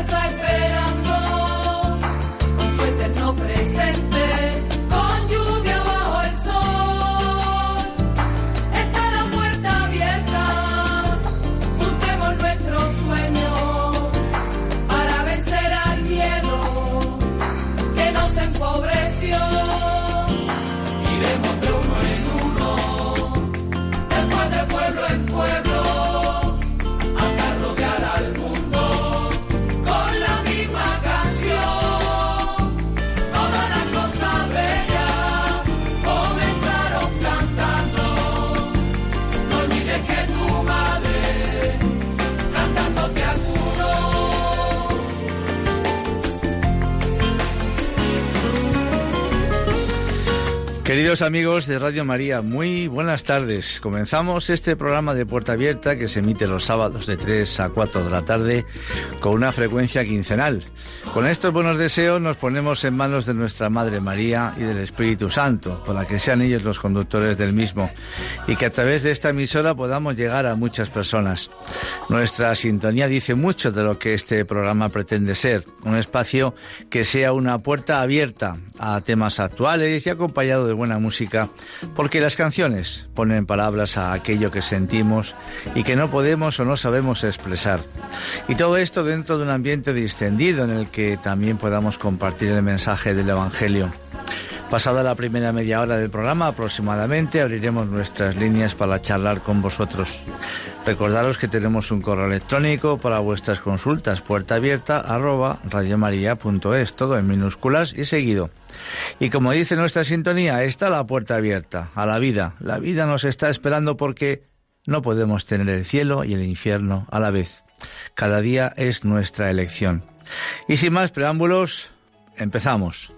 está esperando con su eterno presente. Queridos amigos de Radio María, muy buenas tardes. Comenzamos este programa de Puerta Abierta que se emite los sábados de 3 a 4 de la tarde con una frecuencia quincenal. Con estos buenos deseos nos ponemos en manos de nuestra Madre María y del Espíritu Santo, para que sean ellos los conductores del mismo y que a través de esta emisora podamos llegar a muchas personas. Nuestra sintonía dice mucho de lo que este programa pretende ser, un espacio que sea una puerta abierta a temas actuales y acompañado de buena música, porque las canciones ponen palabras a aquello que sentimos y que no podemos o no sabemos expresar. Y todo esto dentro de un ambiente distendido en el que también podamos compartir el mensaje del Evangelio. Pasada la primera media hora del programa aproximadamente, abriremos nuestras líneas para charlar con vosotros. Recordaros que tenemos un correo electrónico para vuestras consultas, puerta abierta todo en minúsculas y seguido. Y como dice nuestra sintonía, está la puerta abierta a la vida. La vida nos está esperando porque no podemos tener el cielo y el infierno a la vez. Cada día es nuestra elección. Y sin más preámbulos, empezamos.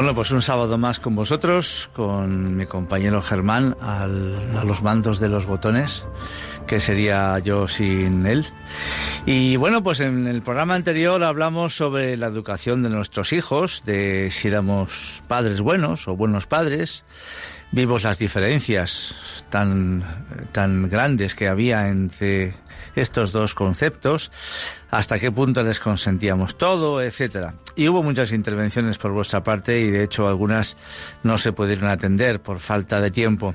Bueno, pues un sábado más con vosotros, con mi compañero Germán a los mandos de los botones, que sería yo sin él. Y bueno, pues en el programa anterior hablamos sobre la educación de nuestros hijos, de si éramos padres buenos o buenos padres. Vimos las diferencias tan, tan grandes que había entre estos dos conceptos, hasta qué punto les consentíamos todo, etcétera. Y hubo muchas intervenciones por vuestra parte y de hecho algunas no se pudieron atender por falta de tiempo.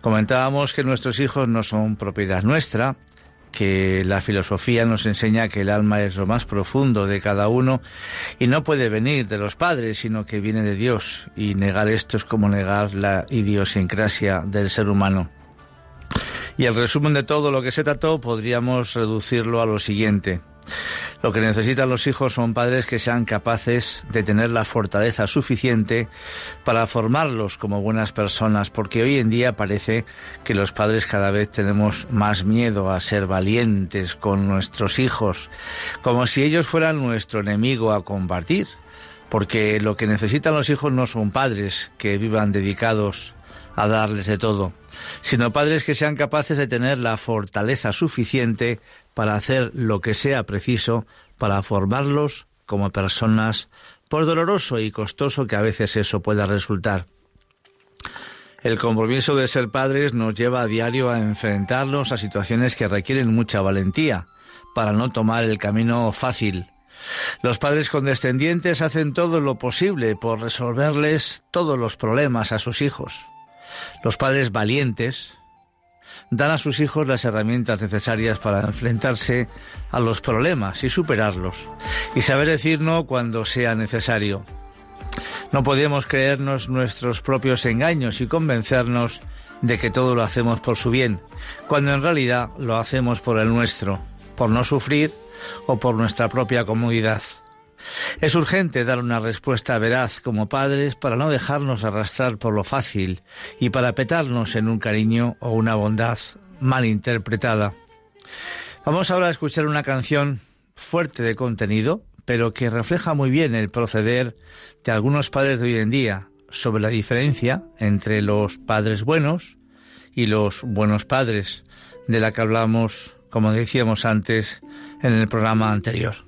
Comentábamos que nuestros hijos no son propiedad nuestra, que la filosofía nos enseña que el alma es lo más profundo de cada uno y no puede venir de los padres, sino que viene de Dios. Y negar esto es como negar la idiosincrasia del ser humano. Y el resumen de todo lo que se trató podríamos reducirlo a lo siguiente. Lo que necesitan los hijos son padres que sean capaces de tener la fortaleza suficiente para formarlos como buenas personas, porque hoy en día parece que los padres cada vez tenemos más miedo a ser valientes con nuestros hijos, como si ellos fueran nuestro enemigo a compartir, porque lo que necesitan los hijos no son padres que vivan dedicados a darles de todo, sino padres que sean capaces de tener la fortaleza suficiente para hacer lo que sea preciso para formarlos como personas, por doloroso y costoso que a veces eso pueda resultar. El compromiso de ser padres nos lleva a diario a enfrentarnos a situaciones que requieren mucha valentía para no tomar el camino fácil. Los padres condescendientes hacen todo lo posible por resolverles todos los problemas a sus hijos. Los padres valientes dan a sus hijos las herramientas necesarias para enfrentarse a los problemas y superarlos, y saber decir no cuando sea necesario. No podemos creernos nuestros propios engaños y convencernos de que todo lo hacemos por su bien, cuando en realidad lo hacemos por el nuestro, por no sufrir o por nuestra propia comodidad. Es urgente dar una respuesta veraz como padres para no dejarnos arrastrar por lo fácil y para petarnos en un cariño o una bondad mal interpretada. Vamos ahora a escuchar una canción fuerte de contenido, pero que refleja muy bien el proceder de algunos padres de hoy en día sobre la diferencia entre los padres buenos y los buenos padres, de la que hablamos, como decíamos antes, en el programa anterior.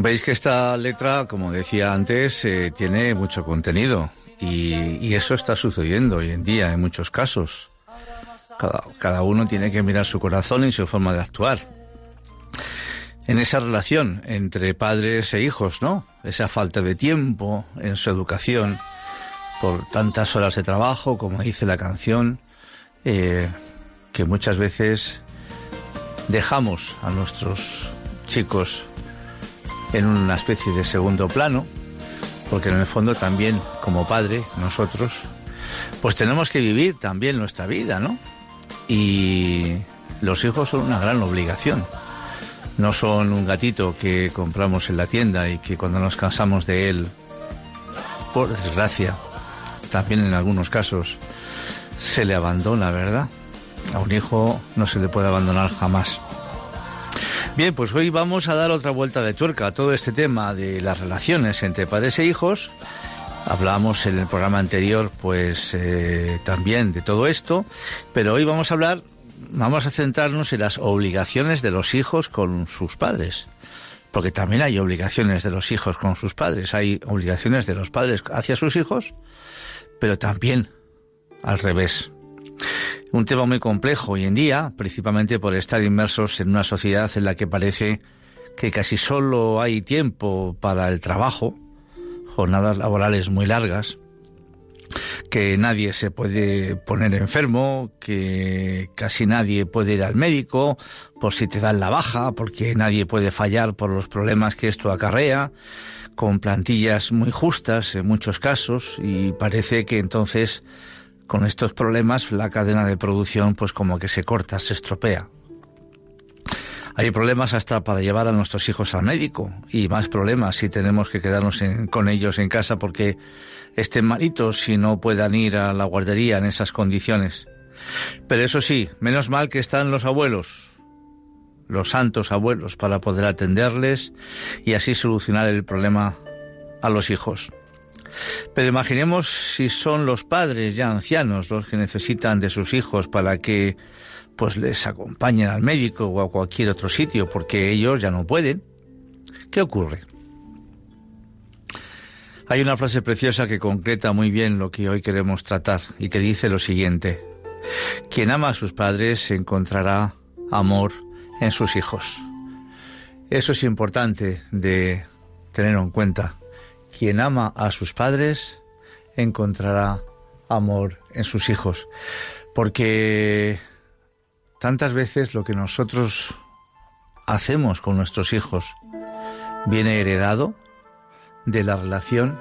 Veis que esta letra, como decía antes, eh, tiene mucho contenido y, eso está sucediendo hoy en día en muchos casos. Cada, cada uno tiene que mirar su corazón y su forma de actuar. En esa relación entre padres e hijos, ¿no? Esa falta de tiempo en su educación por tantas horas de trabajo, como dice la canción, eh, que muchas veces dejamos a nuestros chicos en una especie de segundo plano, porque en el fondo también como padre, nosotros, pues tenemos que vivir también nuestra vida, ¿no? Y los hijos son una gran obligación. No son un gatito que compramos en la tienda y que cuando nos cansamos de él, por desgracia, también en algunos casos se le abandona, ¿verdad? A un hijo no se le puede abandonar jamás. Bien, pues hoy vamos a dar otra vuelta de tuerca a todo este tema de las relaciones entre padres e hijos. Hablamos en el programa anterior, pues eh, también de todo esto, pero hoy vamos a hablar, vamos a centrarnos en las obligaciones de los hijos con sus padres, porque también hay obligaciones de los hijos con sus padres, hay obligaciones de los padres hacia sus hijos, pero también al revés. Un tema muy complejo hoy en día, principalmente por estar inmersos en una sociedad en la que parece que casi solo hay tiempo para el trabajo, jornadas laborales muy largas, que nadie se puede poner enfermo, que casi nadie puede ir al médico por si te dan la baja, porque nadie puede fallar por los problemas que esto acarrea, con plantillas muy justas en muchos casos y parece que entonces con estos problemas la cadena de producción pues como que se corta, se estropea. Hay problemas hasta para llevar a nuestros hijos al médico y más problemas si tenemos que quedarnos con ellos en casa porque estén malitos y no puedan ir a la guardería en esas condiciones. Pero eso sí, menos mal que están los abuelos, los santos abuelos, para poder atenderles y así solucionar el problema a los hijos. Pero imaginemos si son los padres ya ancianos los que necesitan de sus hijos para que pues les acompañen al médico o a cualquier otro sitio porque ellos ya no pueden. ¿Qué ocurre? Hay una frase preciosa que concreta muy bien lo que hoy queremos tratar y que dice lo siguiente. Quien ama a sus padres encontrará amor en sus hijos. Eso es importante de tener en cuenta. Quien ama a sus padres encontrará amor en sus hijos. Porque tantas veces lo que nosotros hacemos con nuestros hijos viene heredado de la relación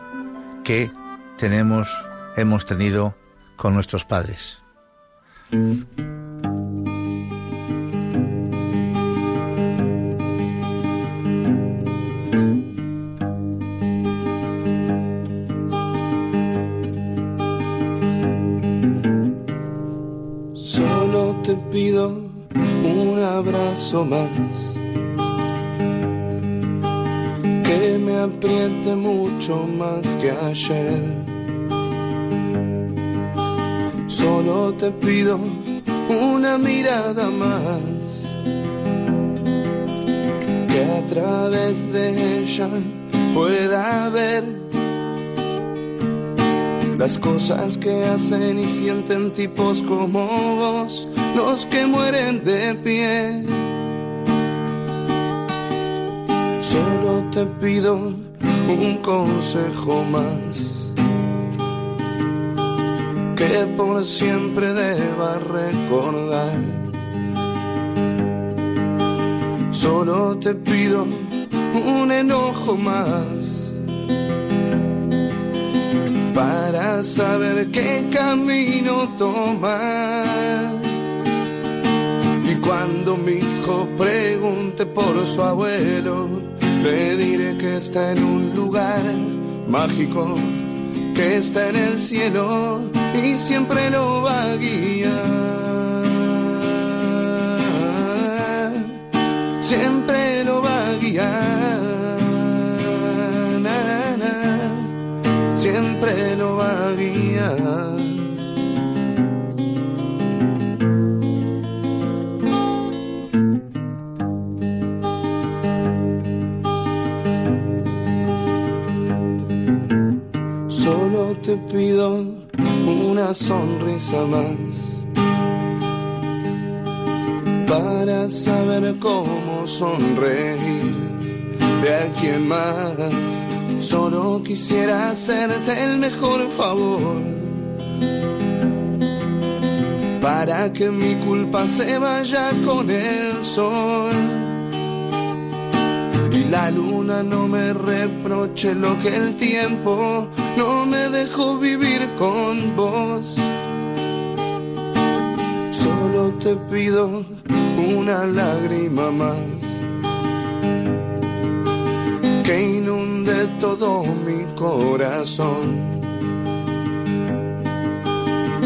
que tenemos, hemos tenido con nuestros padres. Más. Que me apriete mucho más que ayer. Solo te pido una mirada más. Que a través de ella pueda ver las cosas que hacen y sienten tipos como vos, los que mueren de pie. Te pido un consejo más, que por siempre deba recordar. Solo te pido un enojo más para saber qué camino tomar. Y cuando mi hijo pregunte por su abuelo, le diré que está en un lugar mágico, que está en el cielo y siempre lo va a guiar. Pido una sonrisa más para saber cómo sonreír de a quien más. Solo quisiera hacerte el mejor favor para que mi culpa se vaya con el sol y la luna no me reproche lo que el tiempo no me dejó vivir con vos. Solo te pido una lágrima más que inunde todo mi corazón.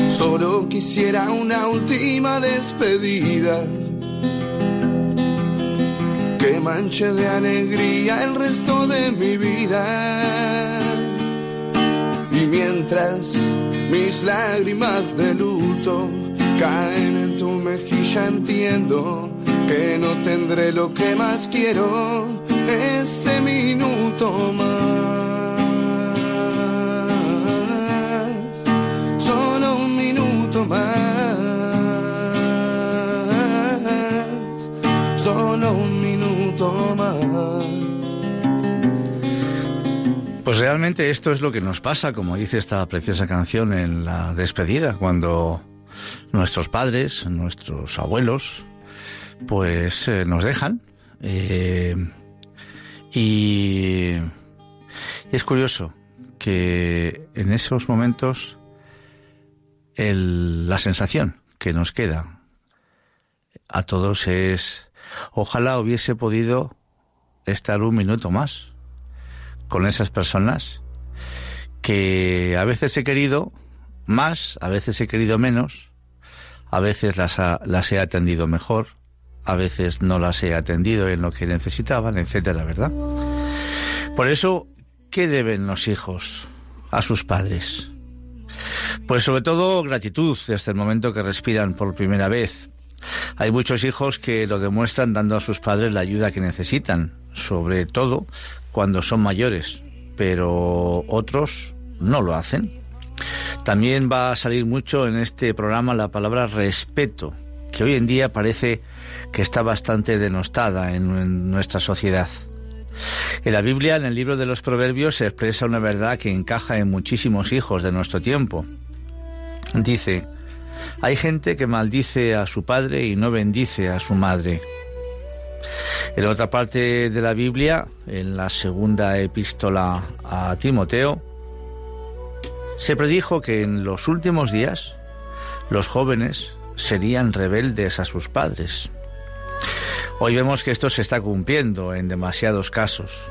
Solo quisiera una última despedida que manche de alegría el resto de mi vida. Mientras mis lágrimas de luto caen en tu mejilla, entiendo que no tendré lo que más quiero ese minuto más. Solo un minuto más. Pues realmente esto es lo que nos pasa, como dice esta preciosa canción en la despedida, cuando nuestros padres, nuestros abuelos, pues eh, nos dejan. Eh, y es curioso que en esos momentos la sensación que nos queda a todos es ojalá hubiese podido estar un minuto más con esas personas que a veces he querido más, a veces he querido menos, a veces las, ha- las he atendido mejor, a veces no las he atendido en lo que necesitaban, etcétera, ¿verdad? Por eso, ¿qué deben los hijos a sus padres? Pues sobre todo gratitud desde el momento que respiran por primera vez. Hay muchos hijos que lo demuestran dando a sus padres la ayuda que necesitan, sobre todo cuando son mayores, pero otros no lo hacen. También va a salir mucho en este programa la palabra respeto, que hoy en día parece que está bastante denostada en, nuestra sociedad. En la Biblia, en el libro de los Proverbios, se expresa una verdad que encaja en muchísimos hijos de nuestro tiempo. Dice, hay gente que maldice a su padre y no bendice a su madre. En otra parte de la Biblia, en la segunda epístola a Timoteo, se predijo que en los últimos días los jóvenes serían rebeldes a sus padres. Hoy vemos que esto se está cumpliendo en demasiados casos.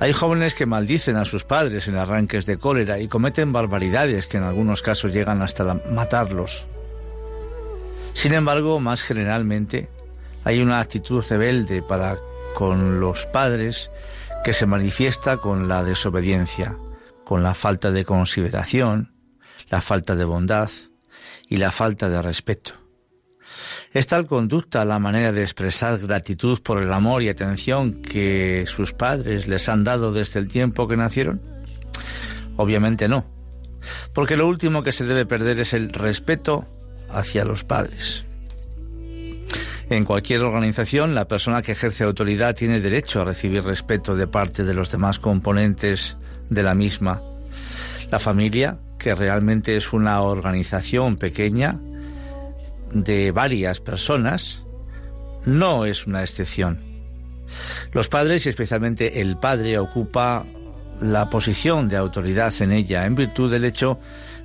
Hay jóvenes que maldicen a sus padres en arranques de cólera y cometen barbaridades que en algunos casos llegan hasta matarlos. Sin embargo, más generalmente, hay una actitud rebelde para con los padres que se manifiesta con la desobediencia, con la falta de consideración, la falta de bondad y la falta de respeto. ¿Es tal conducta la manera de expresar gratitud por el amor y atención que sus padres les han dado desde el tiempo que nacieron? Obviamente no, porque lo último que se debe perder es el respeto hacia los padres. En cualquier organización, la persona que ejerce autoridad tiene derecho a recibir respeto de parte de los demás componentes de la misma. La familia, que realmente es una organización pequeña de varias personas, no es una excepción. Los padres, y especialmente el padre, ocupa la posición de autoridad en ella en virtud del hecho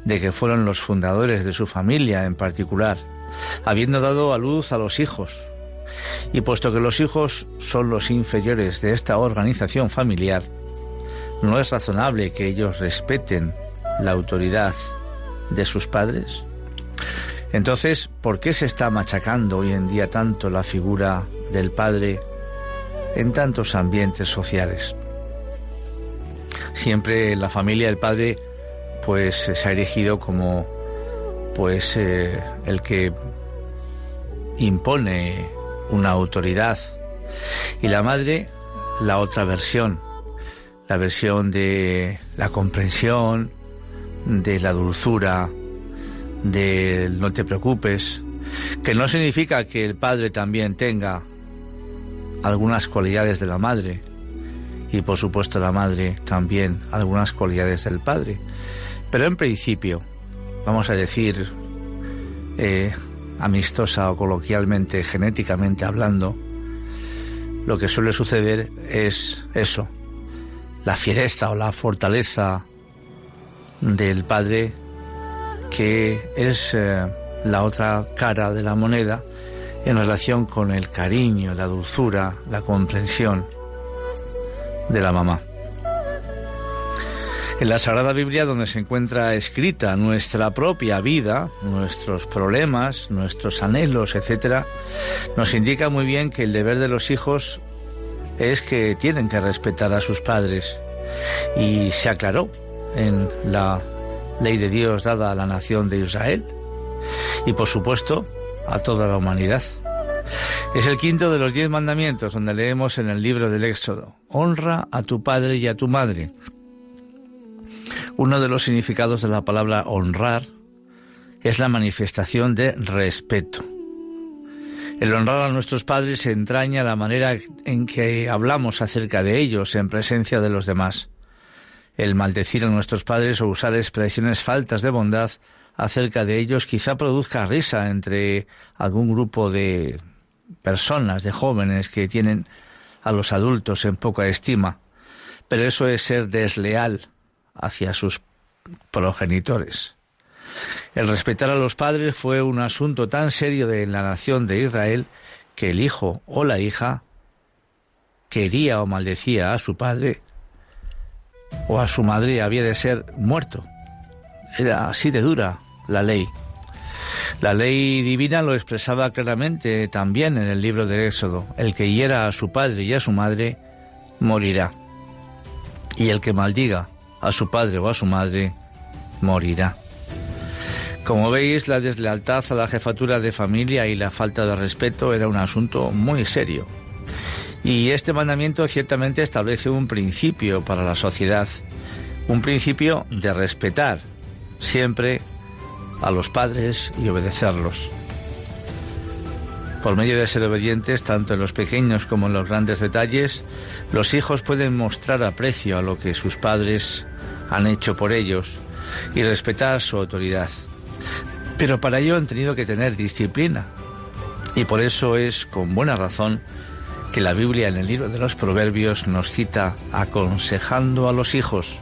de que fueron los fundadores de su familia en particular, habiendo dado a luz a los hijos. Y puesto que los hijos son los inferiores de esta organización familiar, ¿no es razonable que ellos respeten la autoridad de sus padres? Entonces, ¿por qué se está machacando hoy en día tanto la figura del padre en tantos ambientes sociales? Siempre en la familia el padre pues se ha erigido como pues eh, el que impone una autoridad. Y la madre la otra versión, la versión de la comprensión, de la dulzura, del no te preocupes, que no significa que el padre también tenga algunas cualidades de la madre. Y por supuesto la madre también algunas cualidades del padre. Pero en principio, vamos a decir, eh, amistosa o coloquialmente, genéticamente hablando, lo que suele suceder es eso, la fiereza o la fortaleza del padre que es eh, la otra cara de la moneda en relación con el cariño, la dulzura, la comprensión de la mamá. En la Sagrada Biblia, donde se encuentra escrita nuestra propia vida, nuestros problemas, nuestros anhelos, etc., nos indica muy bien que el deber de los hijos es que tienen que respetar a sus padres. Y se aclaró en la ley de Dios dada a la nación de Israel y, por supuesto, a toda la humanidad. Es el quinto de los diez mandamientos donde leemos en el libro del Éxodo, honra a tu padre y a tu madre. Uno de los significados de la palabra honrar es la manifestación de respeto. El honrar a nuestros padres entraña la manera en que hablamos acerca de ellos en presencia de los demás. El maldecir a nuestros padres o usar expresiones faltas de bondad acerca de ellos quizá produzca risa entre algún grupo de personas, de jóvenes que tienen a los adultos en poca estima, pero eso es ser desleal hacia sus progenitores. El respetar a los padres fue un asunto tan serio de la nación de Israel que el hijo o la hija quería o maldecía a su padre o a su madre había de ser muerto. Era así de dura la ley. La ley divina lo expresaba claramente también en el libro del Éxodo. El que hiera a su padre y a su madre morirá. Y el que maldiga a su padre o a su madre morirá. Como veis, la deslealtad a la jefatura de familia y la falta de respeto era un asunto muy serio. Y este mandamiento ciertamente establece un principio para la sociedad, un principio de respetar siempre a los padres y obedecerlos. Por medio de ser obedientes, tanto en los pequeños como en los grandes detalles, los hijos pueden mostrar aprecio a lo que sus padres han hecho por ellos y respetar su autoridad. Pero para ello han tenido que tener disciplina. Y por eso es con buena razón que la Biblia en el libro de los Proverbios nos cita aconsejando a los hijos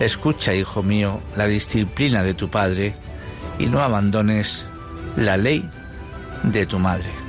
Escucha, hijo mío, la disciplina de tu padre y no abandones la ley de tu madre.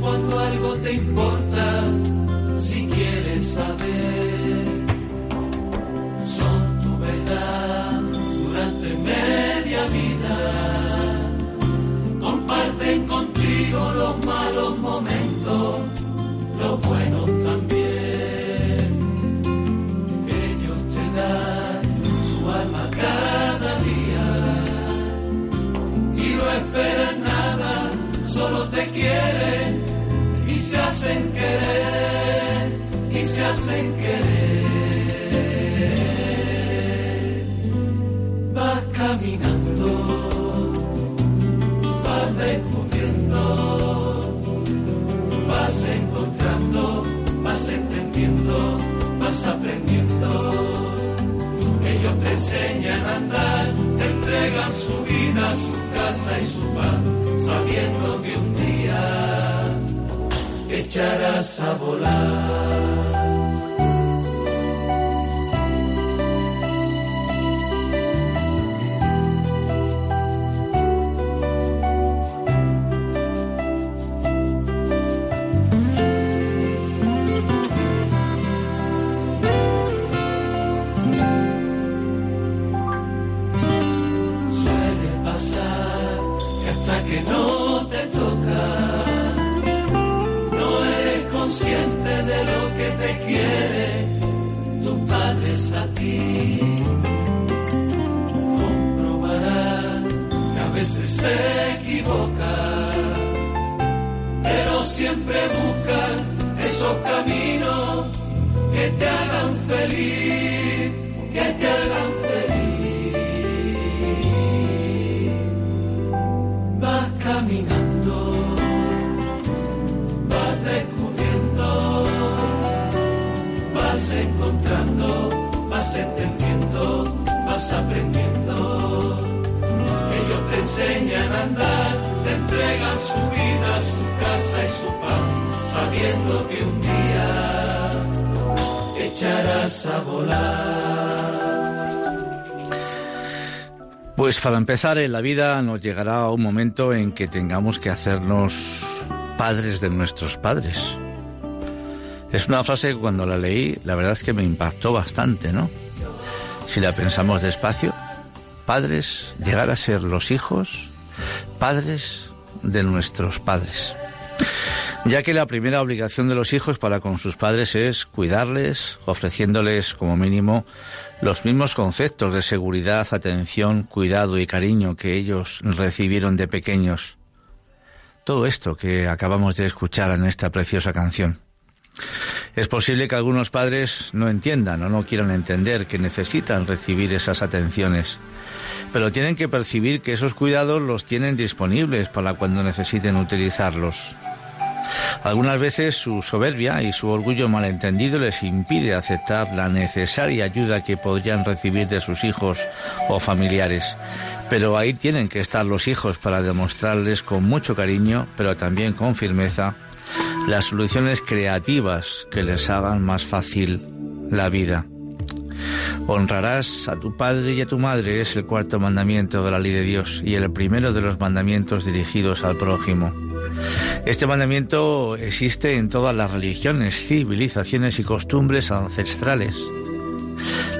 cuando algo te importa. echaras a volar. Siempre buscan esos caminos que te hagan feliz, que te hagan feliz. Vas caminando, vas descubriendo, vas encontrando, vas entendiendo, vas aprendiendo. Ellos te enseñan a andar, te entregan su vida, sabiendo que un día echarás a volar. Pues para empezar, en la vida nos llegará un momento en que tengamos que hacernos padres de nuestros padres. Es una frase que cuando la leí, la verdad es que me impactó bastante, ¿no? Si la pensamos despacio, padres, llegar a ser los hijos, padres de nuestros padres ya que la primera obligación de los hijos para con sus padres es cuidarles, ofreciéndoles como mínimo los mismos conceptos de seguridad, atención, cuidado y cariño que ellos recibieron de pequeños. Todo esto que acabamos de escuchar en esta preciosa canción. Es posible que algunos padres no entiendan o no quieran entender que necesitan recibir esas atenciones, pero tienen que percibir que esos cuidados los tienen disponibles para cuando necesiten utilizarlos. Algunas veces su soberbia y su orgullo malentendido les impide aceptar la necesaria ayuda que podrían recibir de sus hijos o familiares. Pero ahí tienen que estar los hijos para demostrarles con mucho cariño, pero también con firmeza, las soluciones creativas que les hagan más fácil la vida. Honrarás a tu padre y a tu madre es el cuarto mandamiento de la ley de Dios y el primero de los mandamientos dirigidos al prójimo. Este mandamiento existe en todas las religiones, civilizaciones y costumbres ancestrales.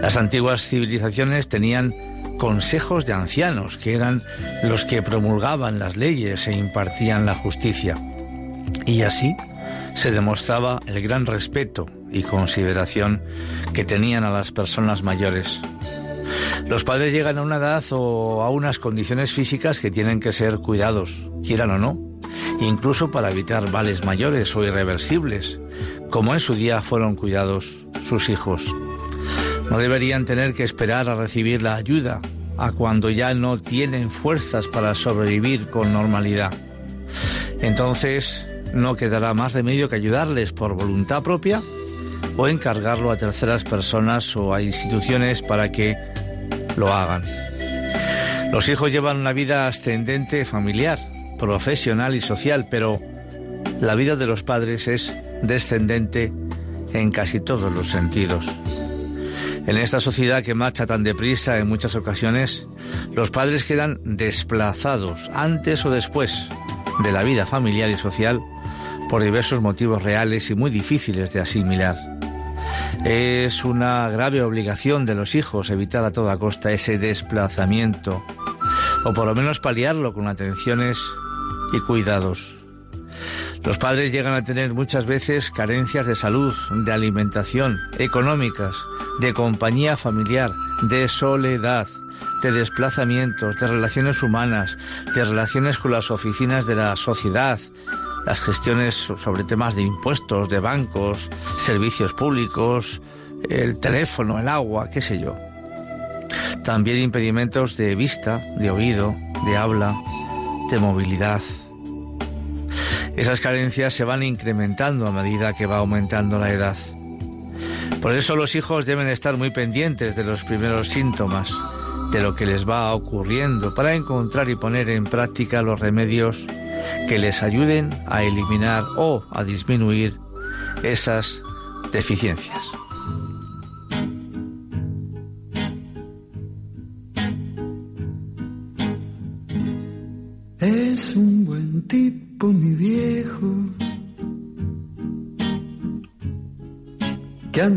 Las antiguas civilizaciones tenían consejos de ancianos, que eran los que promulgaban las leyes e impartían la justicia. Y así se demostraba el gran respeto y consideración que tenían a las personas mayores. Los padres llegan a una edad o a unas condiciones físicas que tienen que ser cuidados, quieran o no, incluso para evitar males mayores o irreversibles, como en su día fueron cuidados sus hijos. No deberían tener que esperar a recibir la ayuda a cuando ya no tienen fuerzas para sobrevivir con normalidad. Entonces no quedará más remedio que ayudarles por voluntad propia o encargarlo a terceras personas o a instituciones para que lo hagan. Los hijos llevan una vida ascendente familiar, profesional y social, pero la vida de los padres es descendente en casi todos los sentidos. En esta sociedad que marcha tan deprisa en muchas ocasiones, los padres quedan desplazados antes o después de la vida familiar y social por diversos motivos reales y muy difíciles de asimilar. Es una grave obligación de los hijos evitar a toda costa ese desplazamiento, o por lo menos paliarlo con atenciones y cuidados. Los padres llegan a tener muchas veces carencias de salud, de alimentación, económicas, de compañía familiar, de soledad, de desplazamientos, de relaciones humanas, de relaciones con las oficinas de la sociedad, las gestiones sobre temas de impuestos, de bancos, servicios públicos, el teléfono, el agua, qué sé yo. También impedimentos de vista, de oído, de habla, de movilidad. Esas carencias se van incrementando a medida que va aumentando la edad. Por eso los hijos deben estar muy pendientes de los primeros síntomas, de lo que les va ocurriendo, para encontrar y poner en práctica los remedios que les ayuden a eliminar o a disminuir esas deficiencias.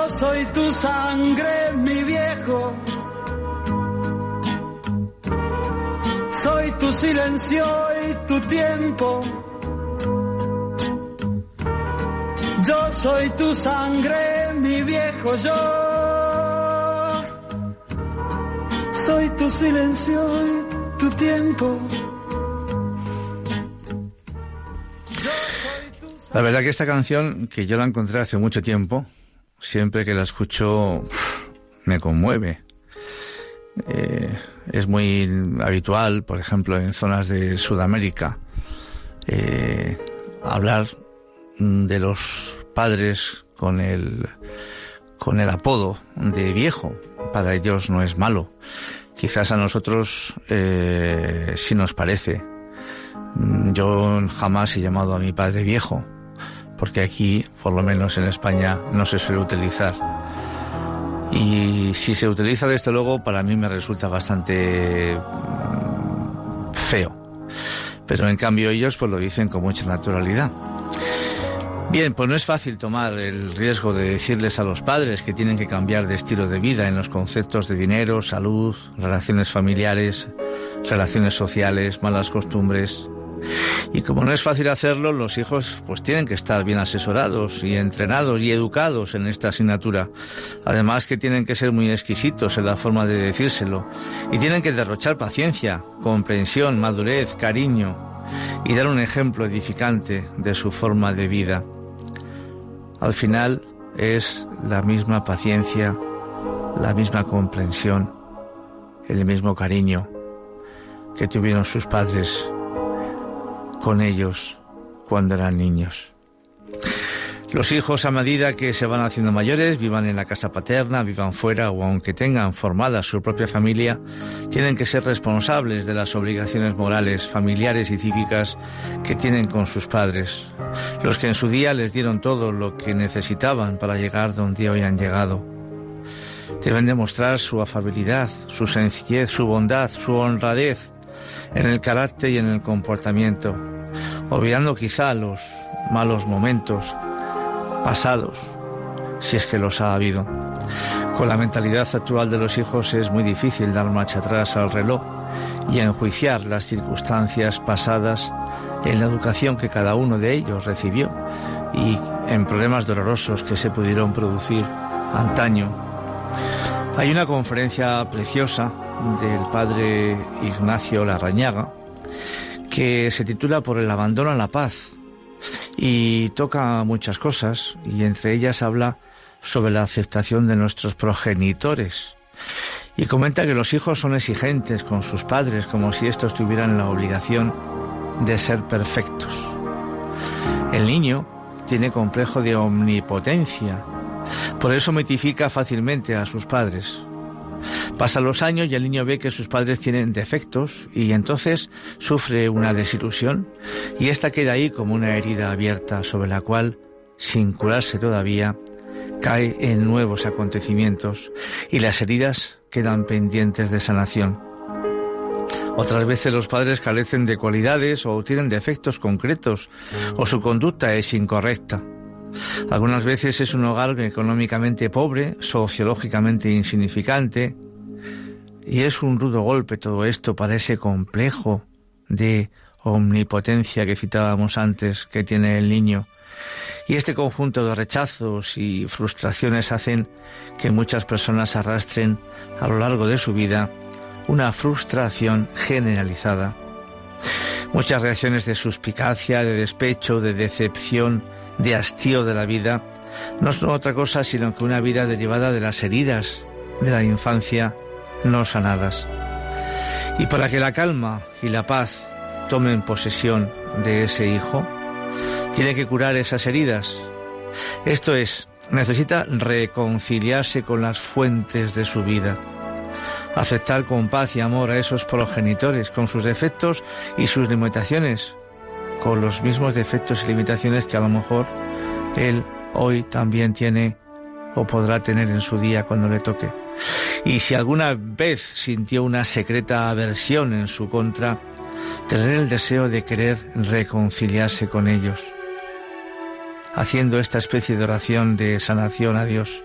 Yo soy tu sangre, mi viejo. Soy tu silencio y tu tiempo. Yo soy tu sangre, mi viejo yo. Soy tu silencio y tu tiempo. La verdad que esta canción, que yo la encontré hace mucho tiempo, siempre que la escucho me conmueve. Eh, es muy habitual, por ejemplo, en zonas de Sudamérica, eh, hablar de los padres con el con el apodo de viejo. Para ellos no es malo. Quizás a nosotros eh, sí nos parece. Yo jamás he llamado a mi padre viejo, porque aquí, por lo menos en España, no se suele utilizar. Y si se utiliza desde luego, para mí me resulta bastante mm, feo. Pero en cambio ellos pues lo dicen con mucha naturalidad. Bien, pues no es fácil tomar el riesgo de decirles a los padres que tienen que cambiar de estilo de vida en los conceptos de dinero, salud, relaciones familiares, relaciones sociales, malas costumbres. Y como no es fácil hacerlo, los hijos pues tienen que estar bien asesorados y entrenados y educados en esta asignatura. Además que tienen que ser muy exquisitos en la forma de decírselo y tienen que derrochar paciencia, comprensión, madurez, cariño y dar un ejemplo edificante de su forma de vida. Al final es la misma paciencia, la misma comprensión, el mismo cariño que tuvieron sus padres con ellos cuando eran niños. Los hijos a medida que se van haciendo mayores, vivan en la casa paterna, vivan fuera o aunque tengan formada su propia familia, tienen que ser responsables de las obligaciones morales, familiares y cívicas que tienen con sus padres, los que en su día les dieron todo lo que necesitaban para llegar donde hoy han llegado. Deben demostrar su afabilidad, su sencillez, su bondad, su honradez en el carácter y en el comportamiento, obviando quizá los malos momentos pasados, si es que los ha habido. Con la mentalidad actual de los hijos es muy difícil dar marcha atrás al reloj y enjuiciar las circunstancias pasadas en la educación que cada uno de ellos recibió y en problemas dolorosos que se pudieron producir antaño. Hay una conferencia preciosa del padre Ignacio Larrañaga que se titula Por el abandono a la paz y toca muchas cosas y entre ellas habla sobre la aceptación de nuestros progenitores y comenta que los hijos son exigentes con sus padres como si estos tuvieran la obligación de ser perfectos. El niño tiene complejo de omnipotencia, por eso mitifica fácilmente a sus padres. Pasan los años y el niño ve que sus padres tienen defectos y entonces sufre una desilusión y esta queda ahí como una herida abierta sobre la cual, sin curarse todavía, cae en nuevos acontecimientos y las heridas quedan pendientes de sanación. Otras veces los padres carecen de cualidades o tienen defectos concretos o su conducta es incorrecta. Algunas veces es un hogar económicamente pobre, sociológicamente insignificante, y es un rudo golpe todo esto para ese complejo de omnipotencia que citábamos antes que tiene el niño. Y este conjunto de rechazos y frustraciones hacen que muchas personas arrastren a lo largo de su vida una frustración generalizada. Muchas reacciones de suspicacia, de despecho, de decepción, de hastío de la vida, no son otra cosa sino que una vida derivada de las heridas de la infancia no sanadas. Y para que la calma y la paz tomen posesión de ese hijo, tiene que curar esas heridas. Esto es, necesita reconciliarse con las fuentes de su vida, aceptar con paz y amor a esos progenitores, con sus defectos y sus limitaciones, con los mismos defectos y limitaciones que a lo mejor él hoy también tiene o podrá tener en su día cuando le toque. Y si alguna vez sintió una secreta aversión en su contra, tener el deseo de querer reconciliarse con ellos, haciendo esta especie de oración de sanación a Dios.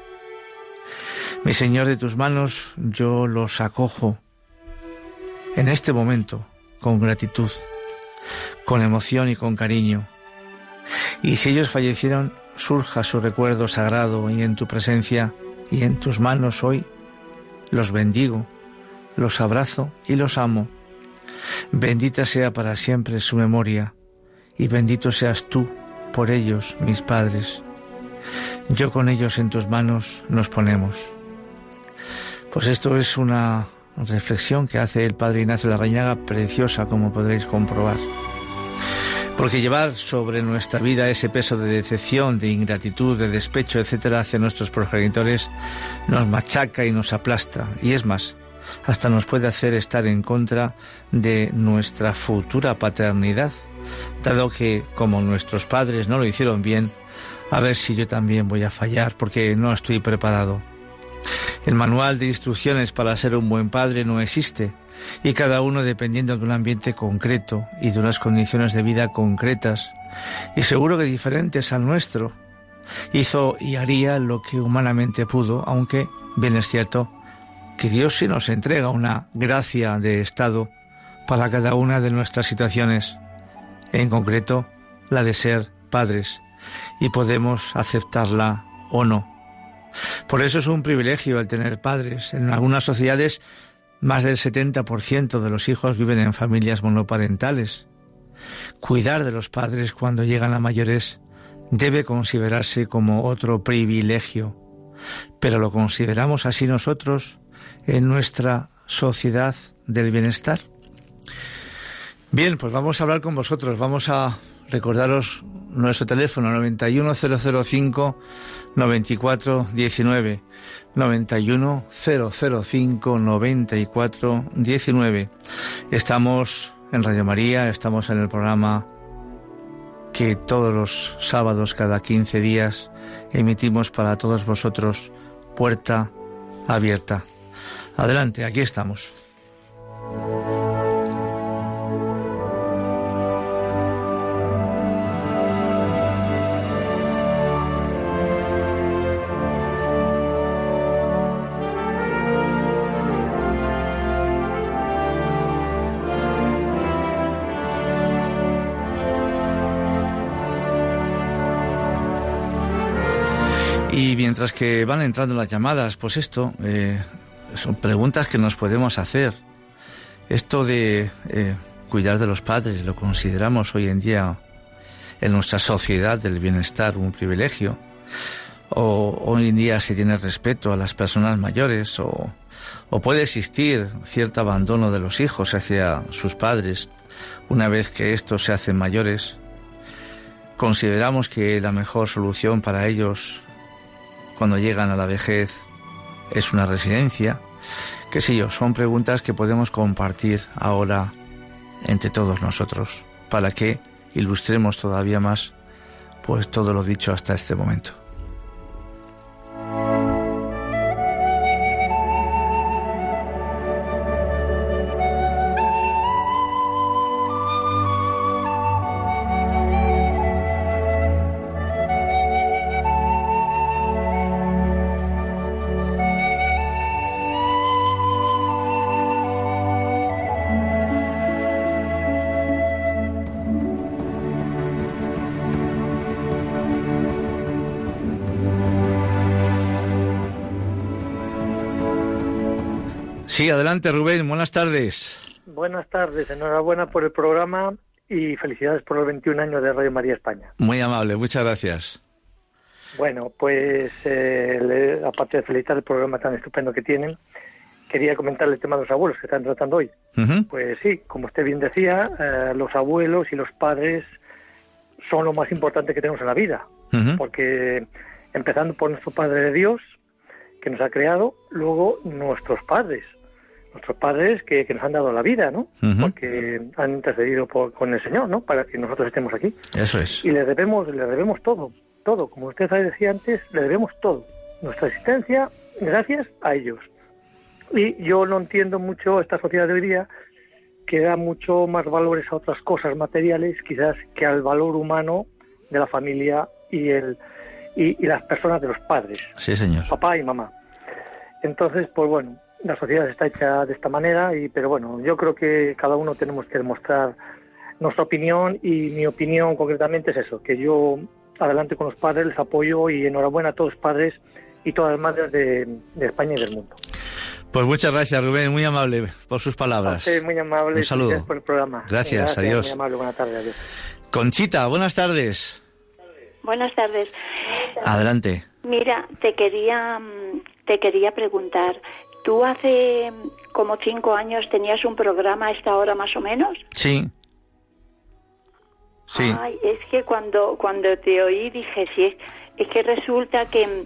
Mi Señor, de tus manos yo los acojo en este momento con gratitud, con emoción y con cariño. Y si ellos fallecieron, surja su recuerdo sagrado y en tu presencia y en tus manos hoy los bendigo, los abrazo y los amo. Bendita sea para siempre su memoria y bendito seas tú por ellos, mis padres. Yo con ellos en tus manos nos ponemos. Pues esto es una reflexión que hace el padre Ignacio de la Reñaga preciosa, como podréis comprobar. Porque llevar sobre nuestra vida ese peso de decepción, de ingratitud, de despecho, etcétera, hacia nuestros progenitores nos machaca y nos aplasta. Y es más, hasta nos puede hacer estar en contra de nuestra futura paternidad, dado que, como nuestros padres no lo hicieron bien, a ver si yo también voy a fallar porque no estoy preparado. El manual de instrucciones para ser un buen padre no existe y cada uno dependiendo de un ambiente concreto y de unas condiciones de vida concretas y seguro que diferentes al nuestro. Hizo y haría lo que humanamente pudo, aunque bien es cierto que Dios sí nos entrega una gracia de estado para cada una de nuestras situaciones, en concreto la de ser padres, y podemos aceptarla o no. Por eso es un privilegio el tener padres. En algunas sociedades más del 70% de los hijos viven en familias monoparentales. Cuidar de los padres cuando llegan a mayores debe considerarse como otro privilegio, pero lo consideramos así nosotros en nuestra sociedad del bienestar. Bien, pues vamos a hablar con vosotros, vamos a recordaros nuestro teléfono 91005 9419 91005 9419. Estamos en Radio María, estamos en el programa que todos los sábados cada 15 días emitimos para todos vosotros Puerta Abierta. Adelante, aquí estamos. Y mientras que van entrando las llamadas, pues esto, eh, son preguntas que nos podemos hacer. Esto de eh, cuidar de los padres lo consideramos hoy en día en nuestra sociedad del bienestar un privilegio. O hoy en día se tiene respeto a las personas mayores o, o puede existir cierto abandono de los hijos hacia sus padres una vez que estos se hacen mayores. Consideramos que la mejor solución para ellos cuando llegan a la vejez es una residencia. Qué sé yo, son preguntas que podemos compartir ahora entre todos nosotros para que ilustremos todavía más pues todo lo dicho hasta este momento. Sí, adelante Rubén, buenas tardes. Buenas tardes, enhorabuena por el programa y felicidades por los 21 años de Radio María España. Muy amable, muchas gracias. Bueno, pues eh, aparte de felicitar el programa tan estupendo que tienen, quería comentar el tema de los abuelos que están tratando hoy. Pues sí, como usted bien decía, eh, los abuelos y los padres son lo más importante que tenemos en la vida, porque empezando por nuestro Padre de Dios, que nos ha creado, luego nuestros padres, nuestros padres que, nos han dado la vida, ¿no? Porque han intercedido con el Señor, ¿no? Para que nosotros estemos aquí. Eso es. Y les debemos, les debemos todo, todo. Como usted decía antes, le debemos todo. Nuestra existencia, gracias a ellos. Y yo no entiendo mucho esta sociedad de hoy día que da mucho más valores a otras cosas materiales, quizás, que al valor humano de la familia y el y, y las personas de los padres. Sí, señor. Papá y mamá. Entonces, pues bueno, la sociedad está hecha de esta manera, y pero bueno, yo creo que cada uno tenemos que demostrar nuestra opinión y mi opinión concretamente es eso, que yo adelante con los padres, les apoyo y enhorabuena a todos los padres y todas las madres de, España y del mundo. Pues muchas gracias, Rubén, muy amable por sus palabras. muy amable. Un saludo. por el programa. Gracias, adiós. Muy amable, buenas tardes, adiós. Conchita, buenas tardes. Buenas tardes. Adelante. Mira, te quería, mm, te quería preguntar, ¿Tú hace como cinco años tenías un programa a esta hora más o menos? Sí. Sí. Ay, es que cuando, cuando te oí dije, sí, es que resulta que,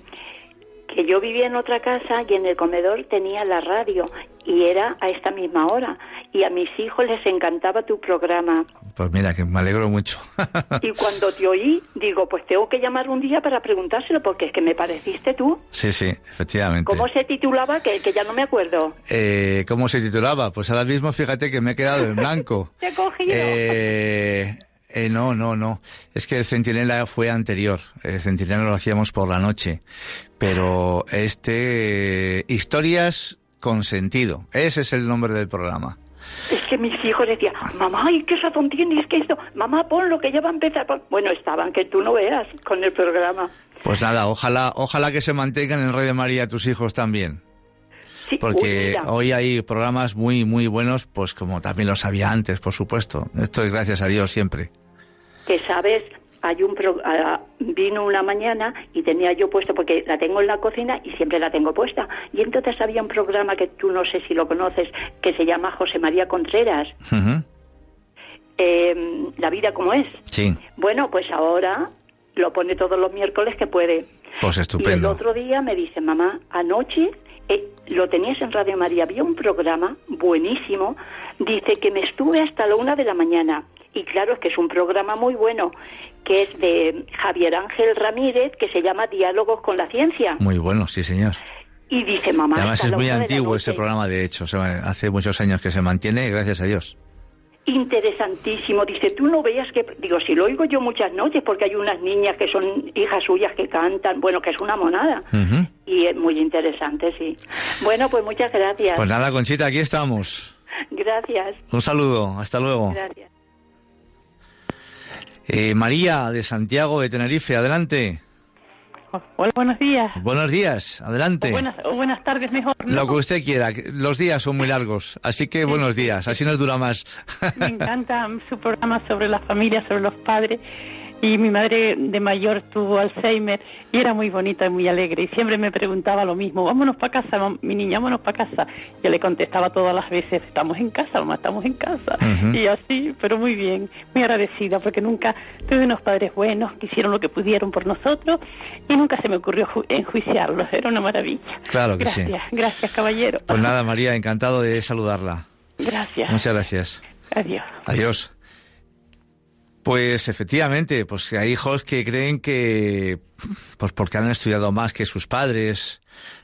que yo vivía en otra casa y en el comedor tenía la radio y era a esta misma hora. Y a mis hijos les encantaba tu programa. Pues mira, que me alegro mucho. y cuando te oí, digo, pues tengo que llamar un día para preguntárselo, porque es que me pareciste tú. Sí, sí, efectivamente. ¿Cómo se titulaba? Que, que ya no me acuerdo. Eh, ¿Cómo se titulaba? Pues ahora mismo fíjate que me he quedado en blanco. te he cogido. Eh, eh, no, no, no. Es que el Centinela fue anterior. El Centinela lo hacíamos por la noche. Pero este... historias con sentido. Ese es el nombre del programa. Es que mis hijos decían, mamá, ¿y qué razón tienes que esto? Mamá, pon lo que ya va a empezar. Bueno, estaban que tú no veas con el programa. Pues nada, ojalá, ojalá que se mantengan en Radio María tus hijos también. Sí, Porque hoy hay programas muy, muy buenos, pues como también los había antes, por supuesto. Esto es gracias a Dios siempre. Que sabes, hay un vino una mañana y tenía yo puesto porque la tengo en la cocina y siempre la tengo puesta. Y entonces había un programa que tú no sé si lo conoces que se llama José María Contreras. Em, la vida como es. Sí. Bueno pues ahora lo pone todos los miércoles que puede. Pues estupendo y el otro día me dice mamá anoche eh, lo tenías en Radio María había un programa buenísimo dice que me estuve hasta la una de la mañana y claro, es que es un programa muy bueno, que es de Javier Ángel Ramírez, que se llama Diálogos con la Ciencia. Muy bueno, sí, señor. Y dice, mamá... Además es muy antiguo ese programa, de hecho, hace muchos años que se mantiene, gracias a Dios. Interesantísimo. Dice, tú no veas que... Digo, si lo oigo yo muchas noches, porque hay unas niñas que son hijas suyas que cantan, bueno, que es una monada. Y es muy interesante, sí. Bueno, pues muchas gracias. Pues nada, Conchita, aquí estamos. Gracias. Un saludo, hasta luego. Gracias. Eh, María de Santiago de Tenerife, adelante. Hola, buenos días. Buenos días, adelante. buenas, buenas tardes, mejor. Lo que usted quiera. Los días son muy largos, así que buenos días. Así nos dura más. Me encanta su programa sobre la familia, sobre los padres y mi madre de mayor tuvo Alzheimer y era muy bonita y muy alegre y siempre me preguntaba lo mismo, vámonos para casa, mi niña, vámonos para casa. Yo le contestaba todas las veces, estamos en casa, mamá, estamos en casa. Y así, pero muy bien, muy agradecida porque nunca tuve unos padres buenos que hicieron lo que pudieron por nosotros y nunca se me ocurrió enjuiciarlos, era una maravilla. Claro que sí. Gracias, gracias caballero. Pues nada, María, encantado de saludarla. Gracias. Muchas gracias. Adiós. Adiós. Pues efectivamente, pues hay hijos que creen que, pues porque han estudiado más que sus padres,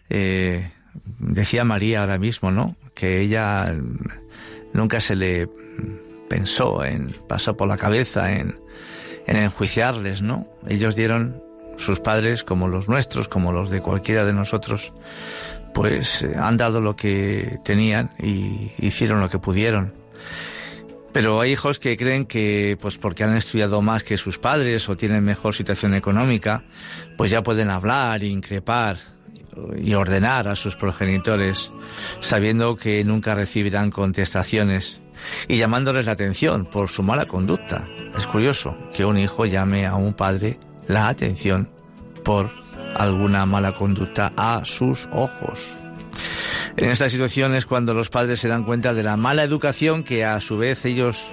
eh, decía María ahora mismo, ¿no? Que ella nunca se le pensó en, pasó por la cabeza en, en enjuiciarles, ¿no? Ellos dieron, sus padres, como los nuestros, como los de cualquiera de nosotros, pues eh, han dado lo que tenían y hicieron lo que pudieron. Pero hay hijos que creen que, pues porque han estudiado más que sus padres o tienen mejor situación económica, pues ya pueden hablar, increpar y ordenar a sus progenitores, sabiendo que nunca recibirán contestaciones y llamándoles la atención por su mala conducta. Es curioso que un hijo llame a un padre la atención por alguna mala conducta a sus ojos. En estas situaciones cuando los padres se dan cuenta de la mala educación que a su vez ellos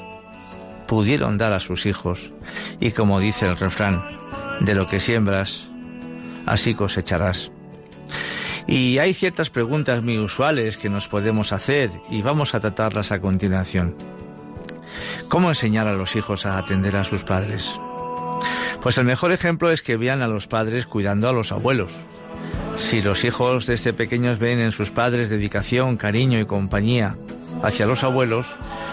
pudieron dar a sus hijos. Y como dice el refrán, de lo que siembras, así cosecharás. Y hay ciertas preguntas muy usuales que nos podemos hacer y vamos a tratarlas a continuación. ¿Cómo enseñar a los hijos a atender a sus padres? Pues el mejor ejemplo es que vean a los padres cuidando a los abuelos, si los hijos desde pequeños ven en sus padres dedicación, cariño y compañía hacia los abuelos,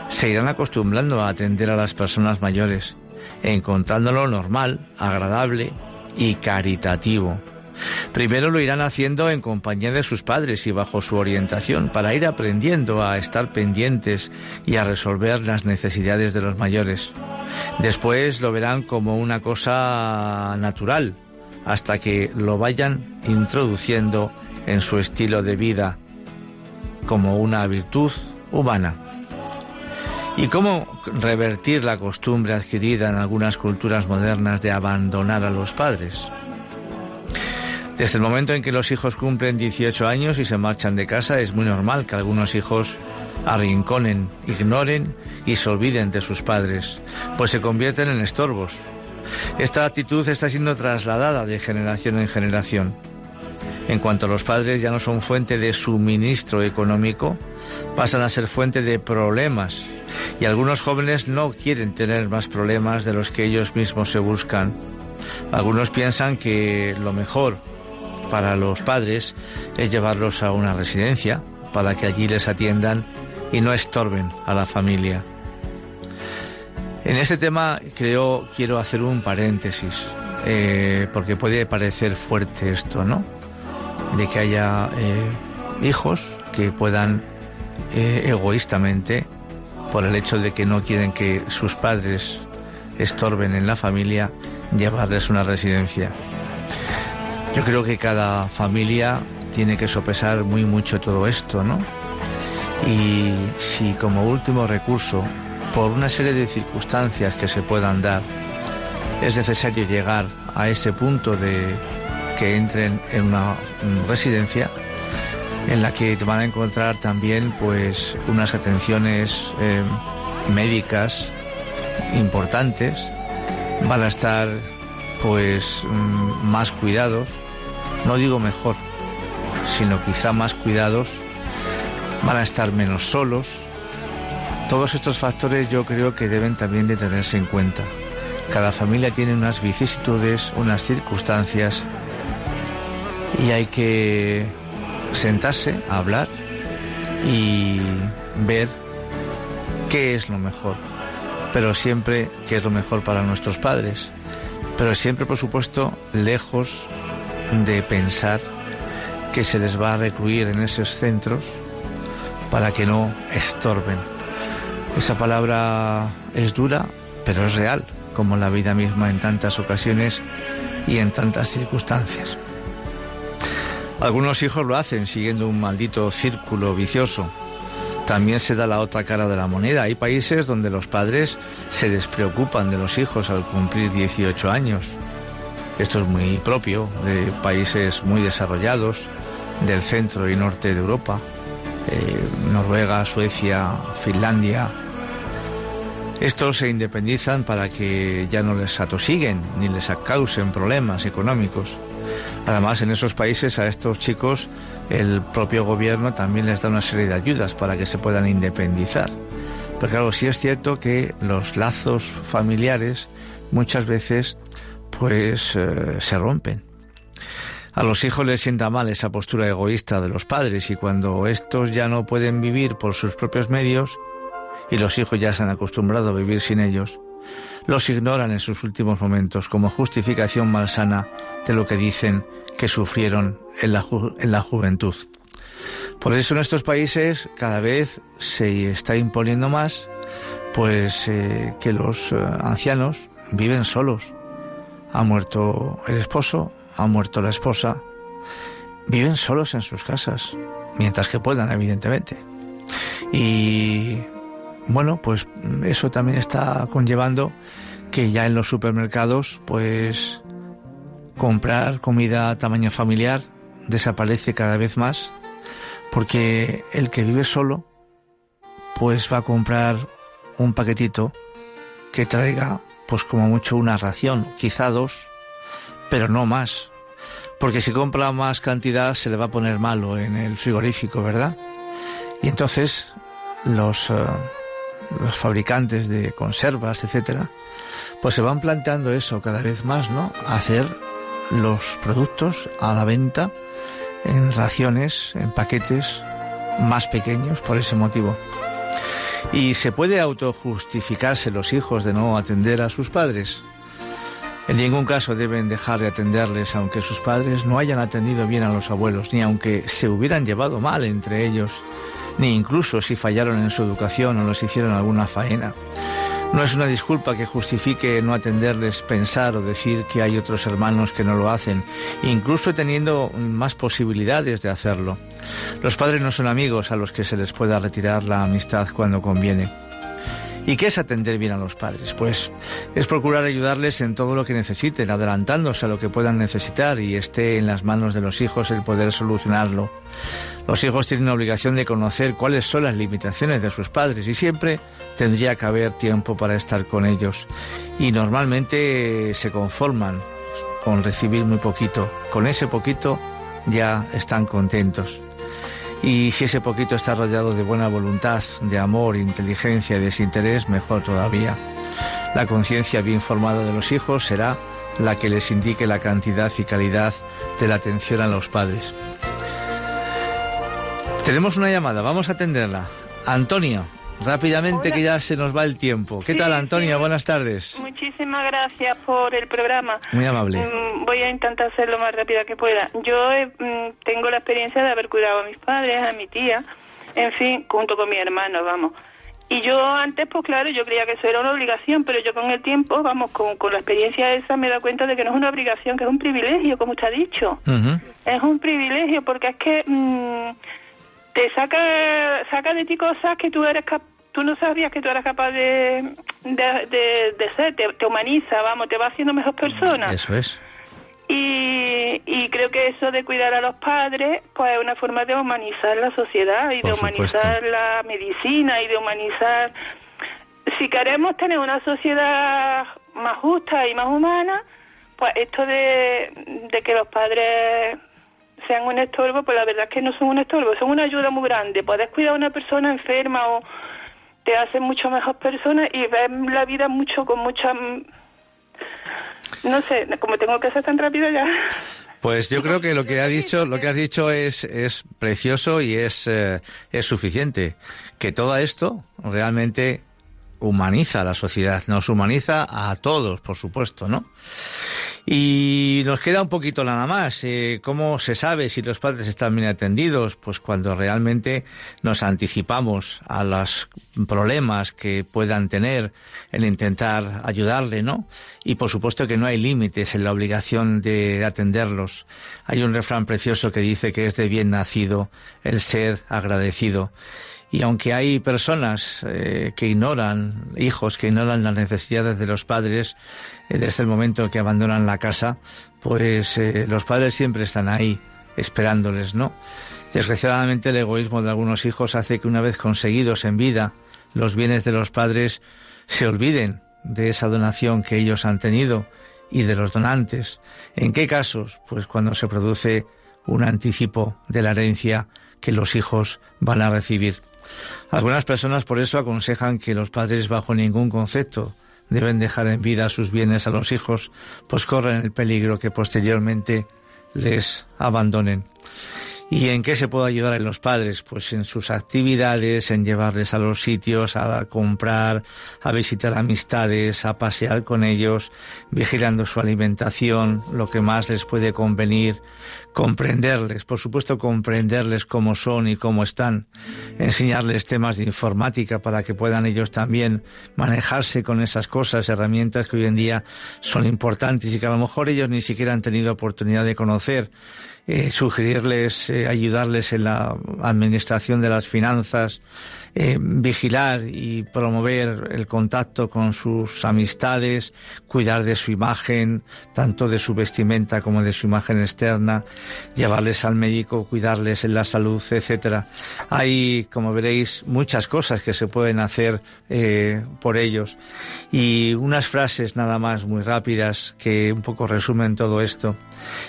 se irán acostumbrando a atender a las personas mayores, encontrándolo normal, agradable y caritativo. Primero lo irán haciendo en compañía de sus padres y bajo su orientación, para ir aprendiendo a estar pendientes y a resolver las necesidades de los mayores. Después lo verán como una cosa natural, hasta que lo vayan introduciendo en su estilo de vida como una virtud humana. ¿Y cómo revertir la costumbre adquirida en algunas culturas modernas de abandonar a los padres? Desde el momento en que los hijos cumplen 18 años y se marchan de casa, es muy normal que algunos hijos arrinconen, ignoren y se olviden de sus padres, pues se convierten en estorbos, esta actitud está siendo trasladada de generación en generación. En cuanto los padres ya no son fuente de suministro económico, pasan a ser fuente de problemas y algunos jóvenes no quieren tener más problemas de los que ellos mismos se buscan. Algunos piensan que lo mejor para los padres es llevarlos a una residencia para que allí les atiendan y no estorben a la familia. En este tema creo quiero hacer un paréntesis, eh, porque puede parecer fuerte esto, ¿no? De que haya eh, hijos que puedan eh, egoístamente, por el hecho de que no quieren que sus padres estorben en la familia, llevarles una residencia. Yo creo que cada familia tiene que sopesar muy mucho todo esto, ¿no? Y si como último recurso por una serie de circunstancias que se puedan dar, es necesario llegar a ese punto de que entren en una residencia en la que van a encontrar también pues unas atenciones eh, médicas importantes, van a estar pues mm, más cuidados, no digo mejor, sino quizá más cuidados, van a estar menos solos, todos estos factores yo creo que deben también de tenerse en cuenta. Cada familia tiene unas vicisitudes, unas circunstancias y hay que sentarse a hablar y ver qué es lo mejor, pero siempre qué es lo mejor para nuestros padres, pero siempre por supuesto lejos de pensar que se les va a recluir en esos centros para que no estorben esa palabra es dura, pero es real, como la vida misma en tantas ocasiones y en tantas circunstancias. Algunos hijos lo hacen siguiendo un maldito círculo vicioso. También se da la otra cara de la moneda. Hay países donde los padres se despreocupan de los hijos al cumplir 18 años. Esto es muy propio de países muy desarrollados del centro y norte de Europa, eh, Noruega, Suecia, Finlandia. Estos se independizan para que ya no les atosiguen ni les causen problemas económicos. Además, en esos países a estos chicos el propio gobierno también les da una serie de ayudas para que se puedan independizar. Pero claro, sí es cierto que los lazos familiares muchas veces pues eh, se rompen. A los hijos les sienta mal esa postura egoísta de los padres y cuando estos ya no pueden vivir por sus propios medios y los hijos ya se han acostumbrado a vivir sin ellos, los ignoran en sus últimos momentos como justificación malsana de lo que dicen que sufrieron en la, en la juventud. Por eso en estos países cada vez se está imponiendo más pues eh, que los eh, ancianos viven solos. Ha muerto el esposo, ha muerto la esposa, viven solos en sus casas, mientras que puedan, evidentemente. Y bueno, pues eso también está conllevando que ya en los supermercados, pues comprar comida a tamaño familiar desaparece cada vez más, porque el que vive solo, pues va a comprar un paquetito que traiga, pues como mucho una ración, quizá dos, pero no más. Porque si compra más cantidad se le va a poner malo en el frigorífico, ¿verdad? Y entonces los, eh, los fabricantes de conservas, etcétera, pues se van planteando eso cada vez más, ¿no? Hacer los productos a la venta en raciones, en paquetes más pequeños por ese motivo. ¿Y se puede autojustificarse los hijos de no atender a sus padres? En ningún caso deben dejar de atenderles aunque sus padres no hayan atendido bien a los abuelos, ni aunque se hubieran llevado mal entre ellos, ni incluso si fallaron en su educación o los hicieron alguna faena. No es una disculpa que justifique no atenderles, pensar o decir que hay otros hermanos que no lo hacen, incluso teniendo más posibilidades de hacerlo. Los padres no son amigos a los que se les pueda retirar la amistad cuando conviene. ¿Y qué es atender bien a los padres? Pues es procurar ayudarles en todo lo que necesiten, adelantándose a lo que puedan necesitar y esté en las manos de los hijos el poder solucionarlo. Los hijos tienen la obligación de conocer cuáles son las limitaciones de sus padres y siempre tendría que haber tiempo para estar con ellos. Y normalmente se conforman con recibir muy poquito. Con ese poquito ya están contentos. Y si ese poquito está rodeado de buena voluntad, de amor, inteligencia y desinterés, mejor todavía. La conciencia bien formada de los hijos será la que les indique la cantidad y calidad de la atención a los padres. Tenemos una llamada, vamos a atenderla. Antonio, rápidamente que ya se nos va el tiempo. ¿Qué tal, Antonio? Buenas tardes. Muchísimas gracias por el programa. Muy amable. Mm, voy a intentar hacerlo lo más rápido que pueda. Yo eh, mm, tengo la experiencia de haber cuidado a mis padres, a mi tía, en fin, junto con mi hermano, vamos. Y yo antes, pues claro, yo creía que eso era una obligación, pero yo con el tiempo, vamos, con, con la experiencia esa me he dado cuenta de que no es una obligación, que es un privilegio, como usted ha dicho. Es un privilegio porque es que mm, te saca, saca de ti cosas que tú eres tú no sabías que tú eras capaz de, de, ser, te, humaniza, vamos, te va haciendo mejor persona. Eso es. Y, y creo que eso de cuidar a los padres, pues es una forma de humanizar la sociedad y de humanizar la medicina y de humanizar... Si queremos tener una sociedad más justa y más humana, pues esto de, de que los padres sean un estorbo, pues la verdad es que no son un estorbo, son una ayuda muy grande. Puedes cuidar a una persona enferma o te hace mucho mejor persona y ves la vida mucho con mucha... No sé, como tengo que ser tan rápido ya... Pues yo creo que lo que ha dicho, lo que has dicho es, es precioso y es, eh, es suficiente. Que todo esto realmente humaniza a la sociedad, nos humaniza a todos, por supuesto, ¿no? Y nos queda un poquito nada más. Eh, ¿Cómo se sabe si los padres están bien atendidos? Pues cuando realmente nos anticipamos a los problemas que puedan tener en intentar ayudarle, ¿no? Y por supuesto que no hay límites en la obligación de atenderlos. Hay un refrán precioso que dice que es de bien nacido el ser agradecido. Y aunque hay personas eh, que ignoran, hijos que ignoran las necesidades de los padres eh, desde el momento que abandonan la casa, pues eh, los padres siempre están ahí esperándoles, ¿no? Desgraciadamente el egoísmo de algunos hijos hace que una vez conseguidos en vida los bienes de los padres se olviden de esa donación que ellos han tenido y de los donantes. ¿En qué casos? Pues cuando se produce un anticipo de la herencia que los hijos van a recibir. Algunas personas por eso aconsejan que los padres bajo ningún concepto deben dejar en vida sus bienes a los hijos, pues corren el peligro que posteriormente les abandonen. ¿Y en qué se puede ayudar a los padres? Pues en sus actividades, en llevarles a los sitios, a comprar, a visitar amistades, a pasear con ellos, vigilando su alimentación, lo que más les puede convenir, comprenderles, por supuesto comprenderles cómo son y cómo están, enseñarles temas de informática para que puedan ellos también manejarse con esas cosas, herramientas que hoy en día son importantes y que a lo mejor ellos ni siquiera han tenido oportunidad de conocer eh, sugerirles, eh, ayudarles en la administración de las finanzas, eh, vigilar y promover el contacto con sus amistades, cuidar de su imagen, tanto de su vestimenta como de su imagen externa, llevarles al médico, cuidarles en la salud, etcétera. Hay, como veréis, muchas cosas que se pueden hacer eh, por ellos. Y unas frases nada más muy rápidas que un poco resumen todo esto.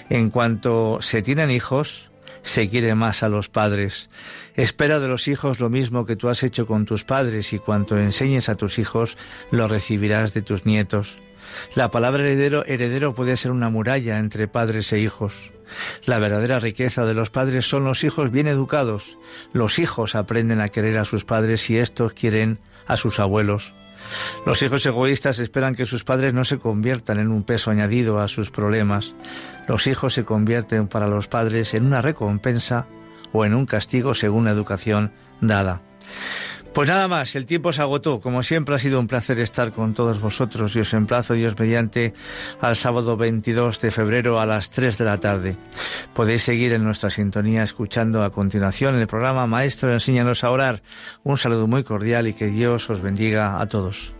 En cuanto se tienen hijos, se quiere más a los padres. Espera de los hijos lo mismo que tú has hecho con tus padres y cuanto enseñes a tus hijos lo recibirás de tus nietos. La palabra heredero, heredero puede ser una muralla entre padres e hijos. La verdadera riqueza de los padres son los hijos bien educados. Los hijos aprenden a querer a sus padres y estos quieren a sus abuelos. Los hijos egoístas esperan que sus padres no se conviertan en un peso añadido a sus problemas. Los hijos se convierten para los padres en una recompensa o en un castigo según la educación dada. Pues nada más, el tiempo se agotó. Como siempre ha sido un placer estar con todos vosotros y os emplazo Dios mediante al sábado 22 de febrero a las 3 de la tarde. Podéis seguir en nuestra sintonía escuchando a continuación el programa Maestro Enséñanos a orar. Un saludo muy cordial y que Dios os bendiga a todos.